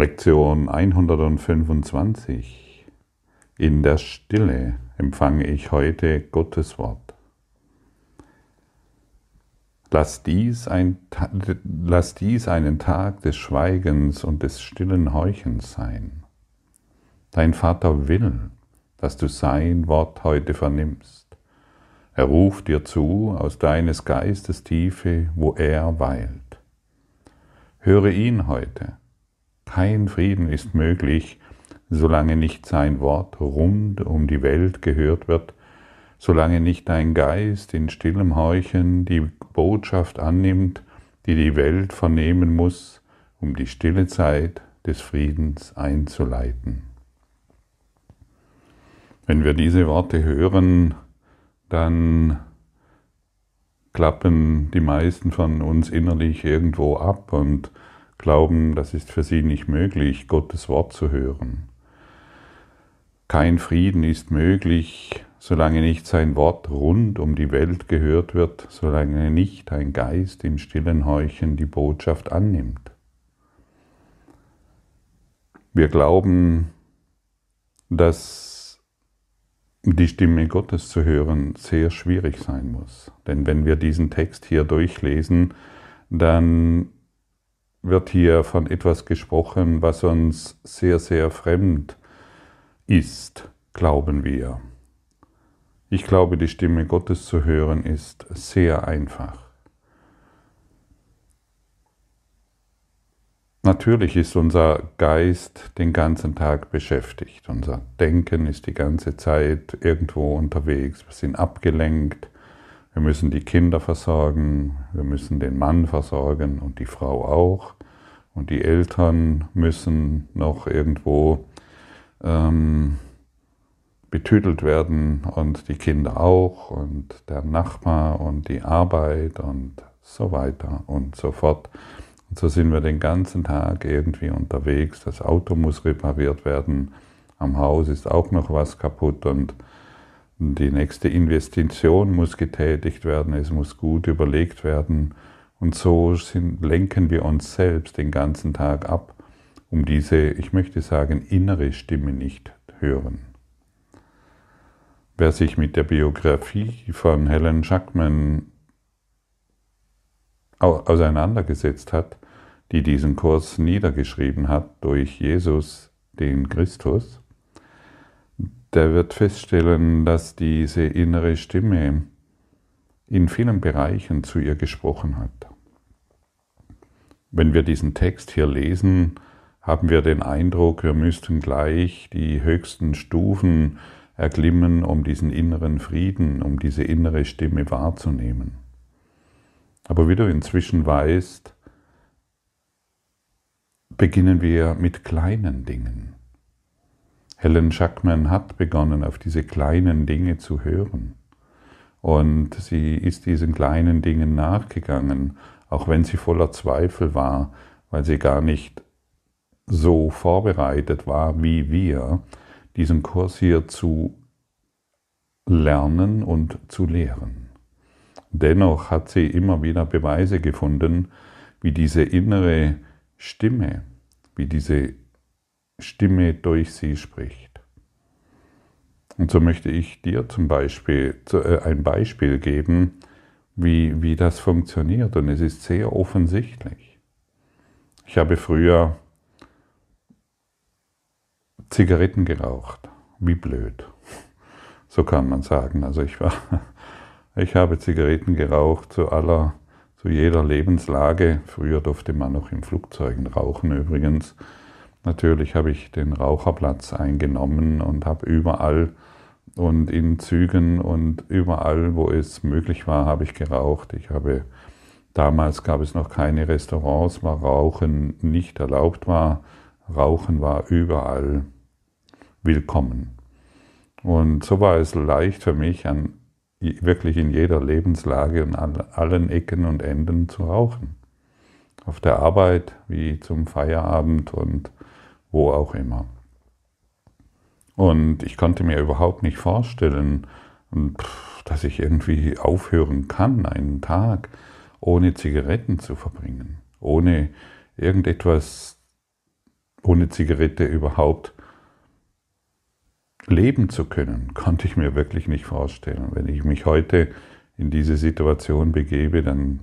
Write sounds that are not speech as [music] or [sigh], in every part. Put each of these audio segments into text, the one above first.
Lektion 125. In der Stille empfange ich heute Gottes Wort. Lass dies, ein, lass dies einen Tag des Schweigens und des stillen Heuchens sein. Dein Vater will, dass du sein Wort heute vernimmst. Er ruft dir zu aus deines Geistes Tiefe, wo er weilt. Höre ihn heute kein Frieden ist möglich, solange nicht sein Wort rund um die Welt gehört wird, solange nicht dein Geist in stillem Heuchen die Botschaft annimmt, die die Welt vernehmen muss, um die stille Zeit des Friedens einzuleiten. Wenn wir diese Worte hören, dann klappen die meisten von uns innerlich irgendwo ab und glauben, das ist für sie nicht möglich, Gottes Wort zu hören. Kein Frieden ist möglich, solange nicht sein Wort rund um die Welt gehört wird, solange nicht ein Geist im stillen Heuchen die Botschaft annimmt. Wir glauben, dass die Stimme Gottes zu hören sehr schwierig sein muss. Denn wenn wir diesen Text hier durchlesen, dann wird hier von etwas gesprochen, was uns sehr, sehr fremd ist, glauben wir. Ich glaube, die Stimme Gottes zu hören ist sehr einfach. Natürlich ist unser Geist den ganzen Tag beschäftigt. Unser Denken ist die ganze Zeit irgendwo unterwegs. Wir sind abgelenkt. Wir müssen die Kinder versorgen, wir müssen den Mann versorgen und die Frau auch. Und die Eltern müssen noch irgendwo ähm, betütelt werden und die Kinder auch und der Nachbar und die Arbeit und so weiter und so fort. Und so sind wir den ganzen Tag irgendwie unterwegs. Das Auto muss repariert werden, am Haus ist auch noch was kaputt und die nächste Investition muss getätigt werden, es muss gut überlegt werden. Und so sind, lenken wir uns selbst den ganzen Tag ab, um diese, ich möchte sagen, innere Stimme nicht hören. Wer sich mit der Biografie von Helen Schackman auseinandergesetzt hat, die diesen Kurs niedergeschrieben hat durch Jesus, den Christus, der wird feststellen, dass diese innere Stimme in vielen Bereichen zu ihr gesprochen hat. Wenn wir diesen Text hier lesen, haben wir den Eindruck, wir müssten gleich die höchsten Stufen erklimmen, um diesen inneren Frieden, um diese innere Stimme wahrzunehmen. Aber wie du inzwischen weißt, beginnen wir mit kleinen Dingen. Helen Schackman hat begonnen, auf diese kleinen Dinge zu hören. Und sie ist diesen kleinen Dingen nachgegangen, auch wenn sie voller Zweifel war, weil sie gar nicht so vorbereitet war wie wir, diesen Kurs hier zu lernen und zu lehren. Dennoch hat sie immer wieder Beweise gefunden, wie diese innere Stimme, wie diese Stimme durch sie spricht. Und so möchte ich dir zum Beispiel äh, ein Beispiel geben, wie, wie das funktioniert. Und es ist sehr offensichtlich. Ich habe früher Zigaretten geraucht. Wie blöd. So kann man sagen. Also ich war, [laughs] ich habe Zigaretten geraucht zu aller, zu jeder Lebenslage. Früher durfte man noch in Flugzeugen rauchen übrigens. Natürlich habe ich den Raucherplatz eingenommen und habe überall und in Zügen und überall, wo es möglich war, habe ich geraucht. Ich habe damals gab es noch keine Restaurants, wo Rauchen nicht erlaubt war. Rauchen war überall willkommen. Und so war es leicht für mich, an, wirklich in jeder Lebenslage und an allen Ecken und Enden zu rauchen. Auf der Arbeit wie zum Feierabend und wo auch immer. Und ich konnte mir überhaupt nicht vorstellen, dass ich irgendwie aufhören kann, einen Tag ohne Zigaretten zu verbringen, ohne irgendetwas ohne Zigarette überhaupt leben zu können, konnte ich mir wirklich nicht vorstellen. Wenn ich mich heute in diese Situation begebe, dann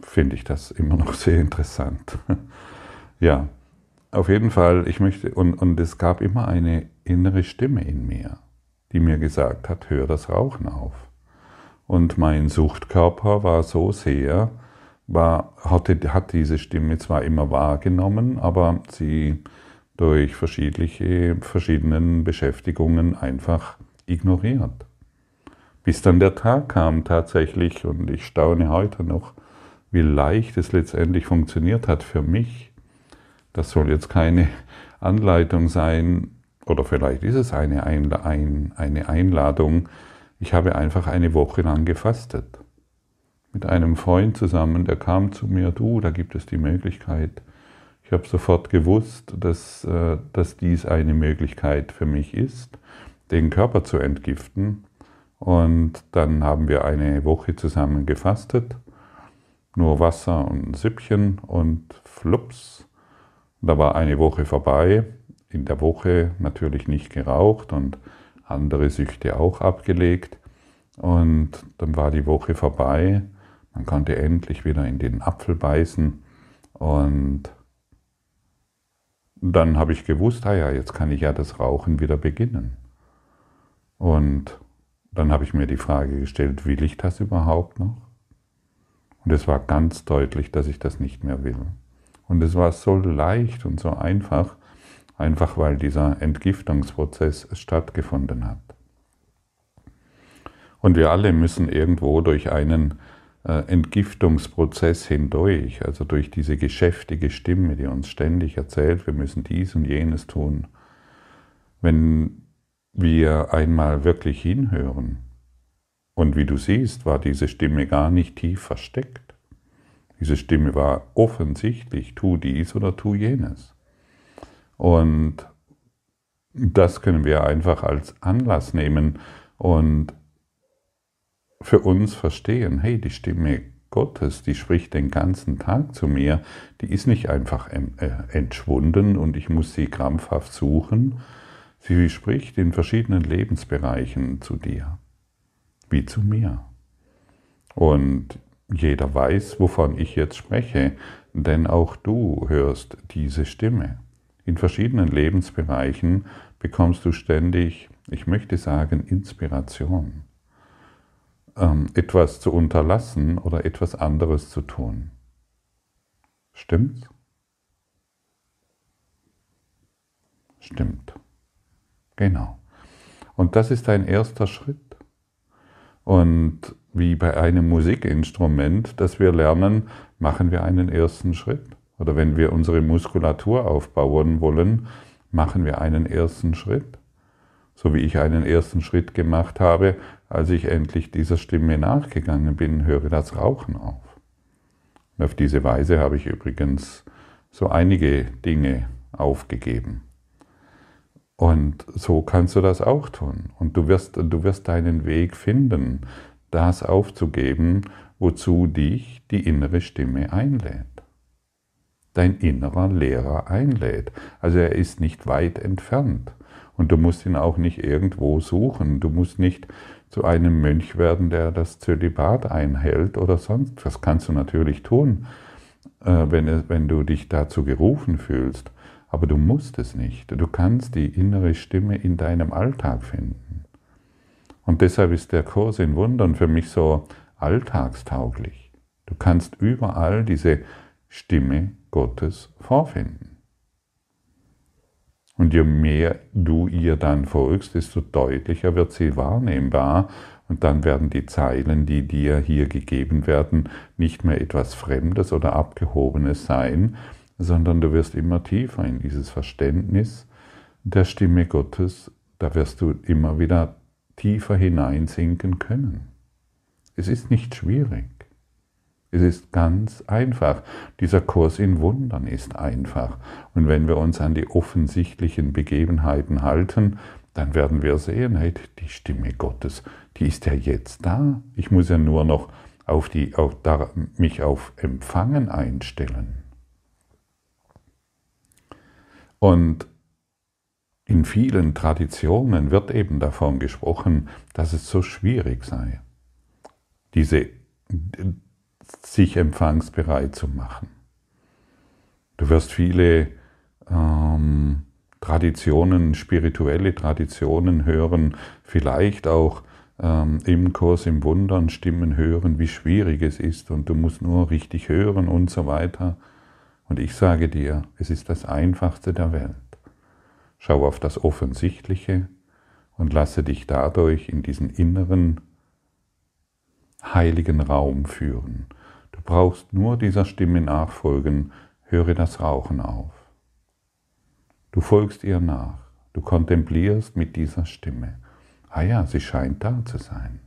finde ich das immer noch [laughs] sehr interessant. ja, auf jeden Fall, ich möchte, und, und es gab immer eine innere Stimme in mir, die mir gesagt hat, hör das Rauchen auf. Und mein Suchtkörper war so sehr, war, hatte, hat diese Stimme zwar immer wahrgenommen, aber sie durch verschiedene verschiedenen Beschäftigungen einfach ignoriert. Bis dann der Tag kam tatsächlich, und ich staune heute noch, wie leicht es letztendlich funktioniert hat für mich. Das soll jetzt keine Anleitung sein, oder vielleicht ist es eine, Einladung. Ich habe einfach eine Woche lang gefastet. Mit einem Freund zusammen, der kam zu mir, du, da gibt es die Möglichkeit. Ich habe sofort gewusst, dass, äh, dass dies eine Möglichkeit für mich ist, den Körper zu entgiften. Und dann haben wir eine Woche zusammen gefastet, nur Wasser und ein Süppchen und flups, da war eine Woche vorbei. In der Woche natürlich nicht geraucht und andere Süchte auch abgelegt. Und dann war die Woche vorbei. Man konnte endlich wieder in den Apfel beißen. Und dann habe ich gewusst, ah ja, jetzt kann ich ja das Rauchen wieder beginnen. Und dann habe ich mir die Frage gestellt, will ich das überhaupt noch? Und es war ganz deutlich, dass ich das nicht mehr will. Und es war so leicht und so einfach, einfach weil dieser Entgiftungsprozess stattgefunden hat. Und wir alle müssen irgendwo durch einen äh, Entgiftungsprozess hindurch, also durch diese geschäftige Stimme, die uns ständig erzählt, wir müssen dies und jenes tun. Wenn wir einmal wirklich hinhören. Und wie du siehst, war diese Stimme gar nicht tief versteckt. Diese Stimme war offensichtlich, tu dies oder tu jenes. Und das können wir einfach als Anlass nehmen und für uns verstehen, hey, die Stimme Gottes, die spricht den ganzen Tag zu mir, die ist nicht einfach äh, entschwunden und ich muss sie krampfhaft suchen, Sie spricht in verschiedenen Lebensbereichen zu dir, wie zu mir. Und jeder weiß, wovon ich jetzt spreche, denn auch du hörst diese Stimme. In verschiedenen Lebensbereichen bekommst du ständig, ich möchte sagen, Inspiration, ähm, etwas zu unterlassen oder etwas anderes zu tun. Stimmt's? Stimmt. Genau. Und das ist ein erster Schritt. Und wie bei einem Musikinstrument, das wir lernen, machen wir einen ersten Schritt. Oder wenn wir unsere Muskulatur aufbauen wollen, machen wir einen ersten Schritt. So wie ich einen ersten Schritt gemacht habe, als ich endlich dieser Stimme nachgegangen bin, höre das Rauchen auf. Und auf diese Weise habe ich übrigens so einige Dinge aufgegeben. Und so kannst du das auch tun. Und du wirst, du wirst deinen Weg finden, das aufzugeben, wozu dich die innere Stimme einlädt. Dein innerer Lehrer einlädt. Also er ist nicht weit entfernt. Und du musst ihn auch nicht irgendwo suchen. Du musst nicht zu einem Mönch werden, der das Zölibat einhält oder sonst. Das kannst du natürlich tun, äh, wenn, wenn du dich dazu gerufen fühlst. Aber du musst es nicht. Du kannst die innere Stimme in deinem Alltag finden. Und deshalb ist der Kurs in Wundern für mich so alltagstauglich. Du kannst überall diese Stimme Gottes vorfinden. Und je mehr du ihr dann folgst, desto deutlicher wird sie wahrnehmbar und dann werden die Zeilen, die dir hier gegeben werden, nicht mehr etwas Fremdes oder Abgehobenes sein, sondern du wirst immer tiefer in dieses Verständnis der Stimme Gottes, da wirst du immer wieder tiefer hineinsinken können. Es ist nicht schwierig. Es ist ganz einfach. Dieser Kurs in Wundern ist einfach. Und wenn wir uns an die offensichtlichen Begebenheiten halten, dann werden wir sehen, hey, die Stimme Gottes, die ist ja jetzt da. Ich muss ja nur noch auf die, auf, da, mich auf Empfangen einstellen. Und in vielen Traditionen wird eben davon gesprochen, dass es so schwierig sei, diese sich empfangsbereit zu machen. Du wirst viele ähm, Traditionen, spirituelle Traditionen hören, vielleicht auch ähm, im Kurs im Wundern Stimmen hören, wie schwierig es ist und du musst nur richtig hören und so weiter. Und ich sage dir, es ist das Einfachste der Welt. Schau auf das Offensichtliche und lasse dich dadurch in diesen inneren heiligen Raum führen. Du brauchst nur dieser Stimme nachfolgen, höre das Rauchen auf. Du folgst ihr nach, du kontemplierst mit dieser Stimme. Ah ja, sie scheint da zu sein.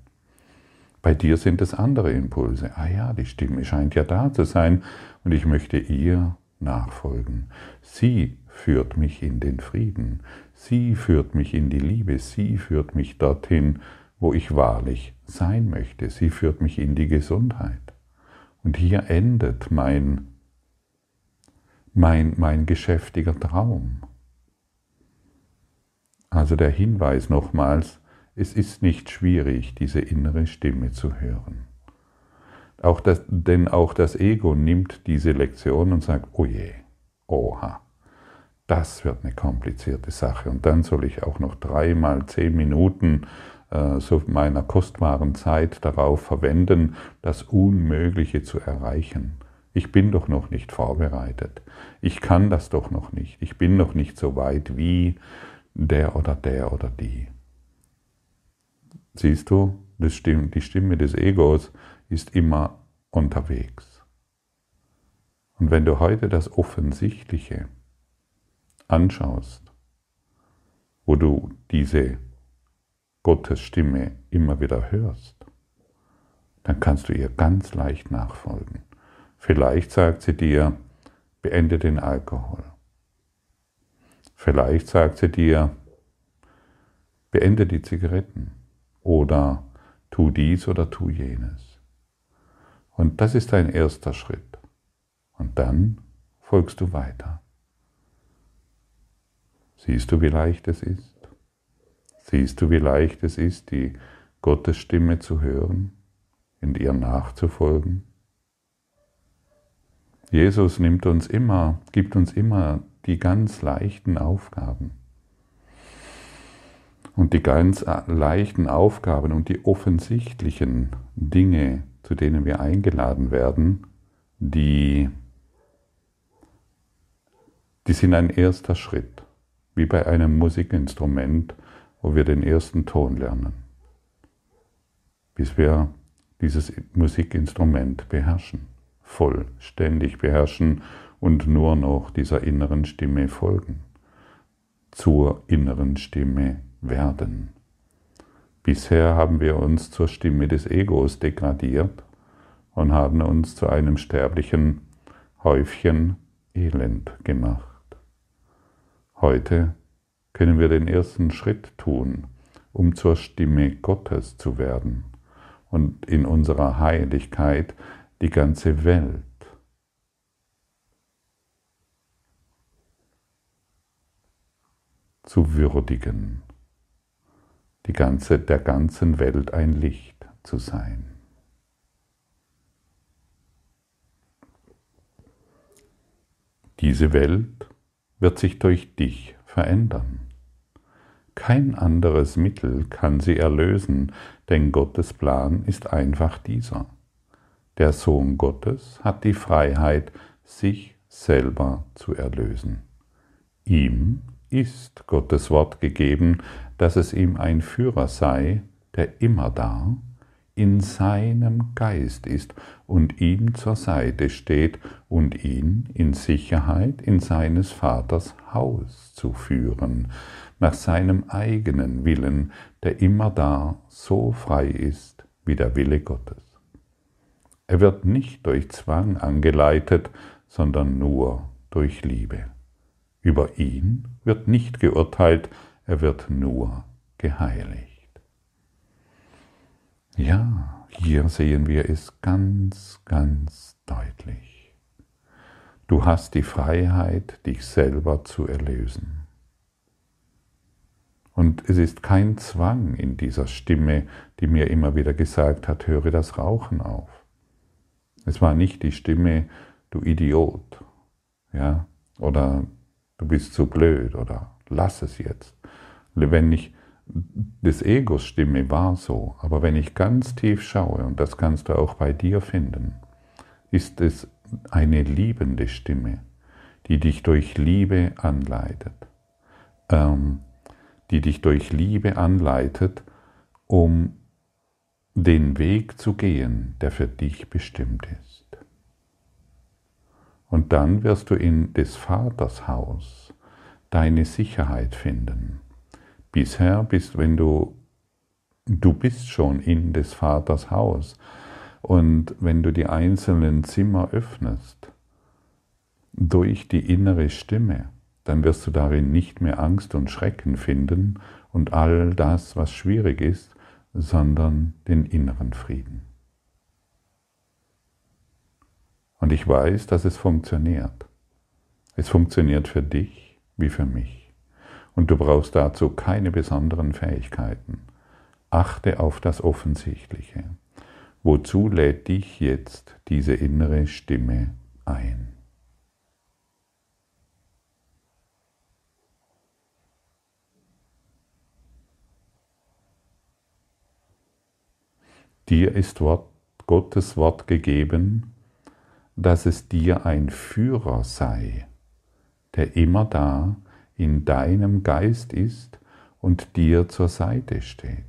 Bei dir sind es andere Impulse. Ah ja, die Stimme scheint ja da zu sein und ich möchte ihr nachfolgen. Sie führt mich in den Frieden. Sie führt mich in die Liebe. Sie führt mich dorthin, wo ich wahrlich sein möchte. Sie führt mich in die Gesundheit. Und hier endet mein, mein, mein geschäftiger Traum. Also der Hinweis nochmals, es ist nicht schwierig, diese innere Stimme zu hören. Auch das, denn auch das Ego nimmt diese Lektion und sagt, oh je, oha, das wird eine komplizierte Sache. Und dann soll ich auch noch dreimal zehn Minuten äh, so meiner kostbaren Zeit darauf verwenden, das Unmögliche zu erreichen. Ich bin doch noch nicht vorbereitet. Ich kann das doch noch nicht. Ich bin noch nicht so weit wie der oder der oder die. Siehst du, die Stimme des Egos ist immer unterwegs. Und wenn du heute das Offensichtliche anschaust, wo du diese Gottes Stimme immer wieder hörst, dann kannst du ihr ganz leicht nachfolgen. Vielleicht sagt sie dir, beende den Alkohol. Vielleicht sagt sie dir, beende die Zigaretten oder tu dies oder tu jenes. Und das ist dein erster Schritt. Und dann folgst du weiter. Siehst du, wie leicht es ist? Siehst du, wie leicht es ist, die Gottes Stimme zu hören und ihr nachzufolgen? Jesus nimmt uns immer, gibt uns immer die ganz leichten Aufgaben. Und die ganz äh, leichten Aufgaben und die offensichtlichen Dinge, zu denen wir eingeladen werden, die, die sind ein erster Schritt, wie bei einem Musikinstrument, wo wir den ersten Ton lernen, bis wir dieses Musikinstrument beherrschen, vollständig beherrschen und nur noch dieser inneren Stimme folgen, zur inneren Stimme werden. Bisher haben wir uns zur Stimme des Egos degradiert und haben uns zu einem sterblichen Häufchen Elend gemacht. Heute können wir den ersten Schritt tun, um zur Stimme Gottes zu werden und in unserer Heiligkeit die ganze Welt zu würdigen die ganze, der ganzen Welt ein Licht zu sein. Diese Welt wird sich durch dich verändern. Kein anderes Mittel kann sie erlösen, denn Gottes Plan ist einfach dieser. Der Sohn Gottes hat die Freiheit, sich selber zu erlösen. Ihm ist Gottes Wort gegeben, dass es ihm ein Führer sei, der immer da, in seinem Geist ist und ihm zur Seite steht und ihn in Sicherheit in seines Vaters Haus zu führen, nach seinem eigenen Willen, der immer da so frei ist wie der Wille Gottes. Er wird nicht durch Zwang angeleitet, sondern nur durch Liebe. Über ihn wird nicht geurteilt, er wird nur geheiligt. Ja, hier sehen wir es ganz, ganz deutlich. Du hast die Freiheit, dich selber zu erlösen. Und es ist kein Zwang in dieser Stimme, die mir immer wieder gesagt hat, höre das Rauchen auf. Es war nicht die Stimme, du Idiot, ja, oder du bist zu blöd oder lass es jetzt. Wenn ich des Egos Stimme war so, aber wenn ich ganz tief schaue, und das kannst du auch bei dir finden, ist es eine liebende Stimme, die dich durch Liebe anleitet, ähm, die dich durch Liebe anleitet, um den Weg zu gehen, der für dich bestimmt ist. Und dann wirst du in des Vaters Haus deine Sicherheit finden. Bisher bist, wenn du, du bist schon in des Vaters Haus, und wenn du die einzelnen Zimmer öffnest, durch die innere Stimme, dann wirst du darin nicht mehr Angst und Schrecken finden und all das, was schwierig ist, sondern den inneren Frieden. Und ich weiß, dass es funktioniert. Es funktioniert für dich wie für mich. Und du brauchst dazu keine besonderen Fähigkeiten. Achte auf das Offensichtliche. Wozu lädt dich jetzt diese innere Stimme ein? Dir ist Wort, Gottes Wort gegeben, dass es dir ein Führer sei, der immer da in deinem Geist ist und dir zur Seite steht.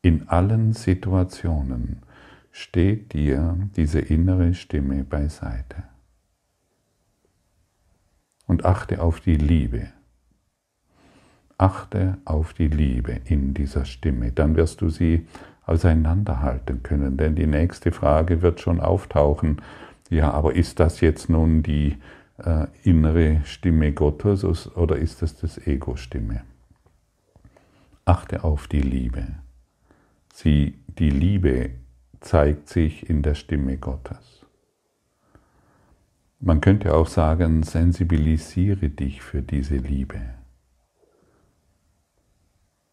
In allen Situationen steht dir diese innere Stimme beiseite. Und achte auf die Liebe. Achte auf die Liebe in dieser Stimme. Dann wirst du sie auseinanderhalten können. Denn die nächste Frage wird schon auftauchen. Ja, aber ist das jetzt nun die äh, innere Stimme Gottes oder ist das das Ego-Stimme? Achte auf die Liebe. Sie, die Liebe zeigt sich in der Stimme Gottes. Man könnte auch sagen, sensibilisiere dich für diese Liebe.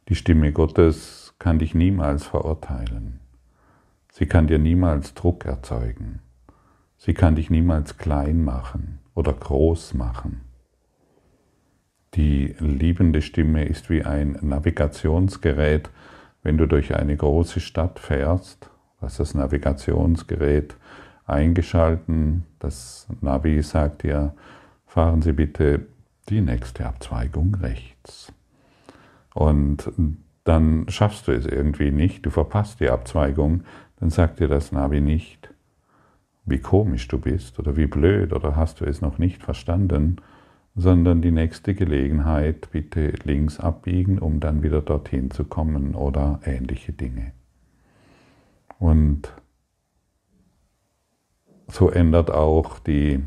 Die Stimme Gottes kann dich niemals verurteilen. Sie kann dir niemals Druck erzeugen. Sie kann dich niemals klein machen oder groß machen. Die liebende Stimme ist wie ein Navigationsgerät, wenn du durch eine große Stadt fährst, hast das Navigationsgerät eingeschalten, das Navi sagt dir, fahren Sie bitte die nächste Abzweigung rechts. Und dann schaffst du es irgendwie nicht, du verpasst die Abzweigung, dann sagt dir das Navi nicht, wie komisch du bist oder wie blöd oder hast du es noch nicht verstanden, sondern die nächste Gelegenheit bitte links abbiegen, um dann wieder dorthin zu kommen oder ähnliche Dinge. Und so ändert auch die,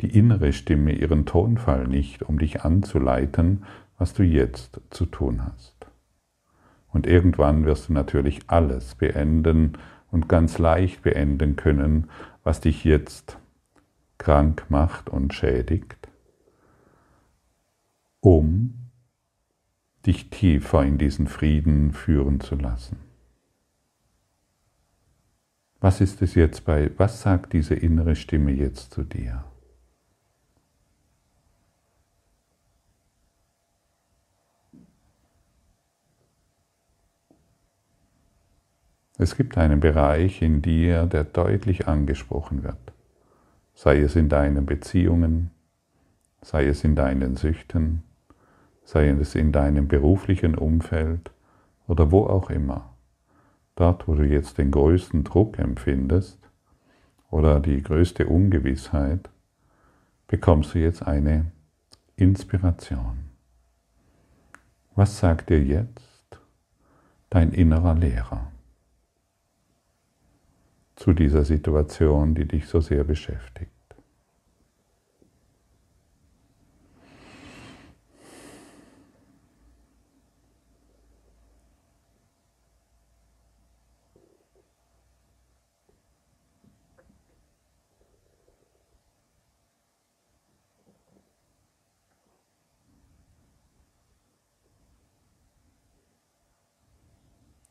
die innere Stimme ihren Tonfall nicht, um dich anzuleiten, was du jetzt zu tun hast. Und irgendwann wirst du natürlich alles beenden und ganz leicht beenden können, was dich jetzt krank macht und schädigt um dich tiefer in diesen Frieden führen zu lassen. Was ist es jetzt bei, was sagt diese innere Stimme jetzt zu dir? Es gibt einen Bereich in dir, der deutlich angesprochen wird, sei es in deinen Beziehungen, sei es in deinen Süchten, sei es in deinem beruflichen Umfeld oder wo auch immer, dort, wo du jetzt den größten Druck empfindest oder die größte Ungewissheit, bekommst du jetzt eine Inspiration. Was sagt dir jetzt dein innerer Lehrer zu dieser Situation, die dich so sehr beschäftigt.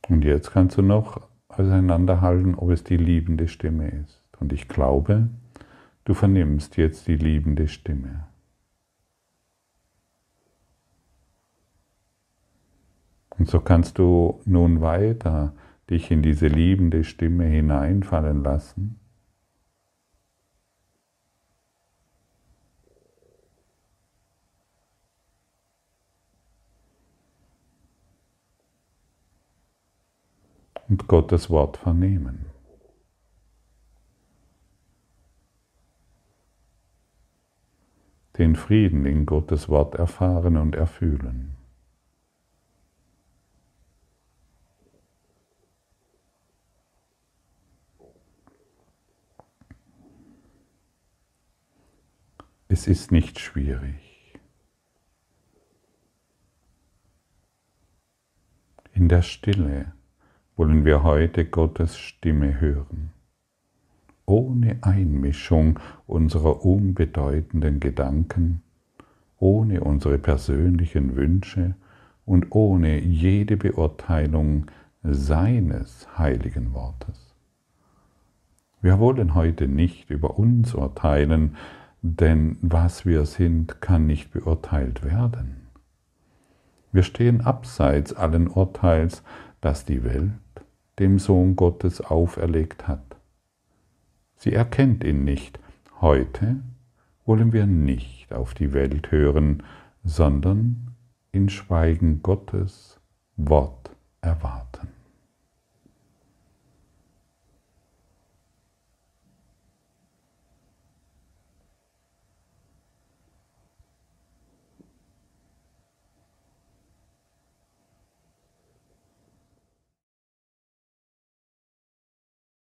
Und jetzt kannst du noch auseinanderhalten, ob es die liebende Stimme ist. Und ich glaube, du vernimmst jetzt die liebende Stimme. Und so kannst du nun weiter dich in diese liebende Stimme hineinfallen lassen. Und Gottes Wort vernehmen. Den Frieden in Gottes Wort erfahren und erfühlen. Es ist nicht schwierig. In der Stille wollen wir heute Gottes Stimme hören, ohne Einmischung unserer unbedeutenden Gedanken, ohne unsere persönlichen Wünsche und ohne jede Beurteilung seines heiligen Wortes. Wir wollen heute nicht über uns urteilen, denn was wir sind, kann nicht beurteilt werden. Wir stehen abseits allen Urteils, das die Welt dem Sohn Gottes auferlegt hat. Sie erkennt ihn nicht. Heute wollen wir nicht auf die Welt hören, sondern in Schweigen Gottes Wort erwarten.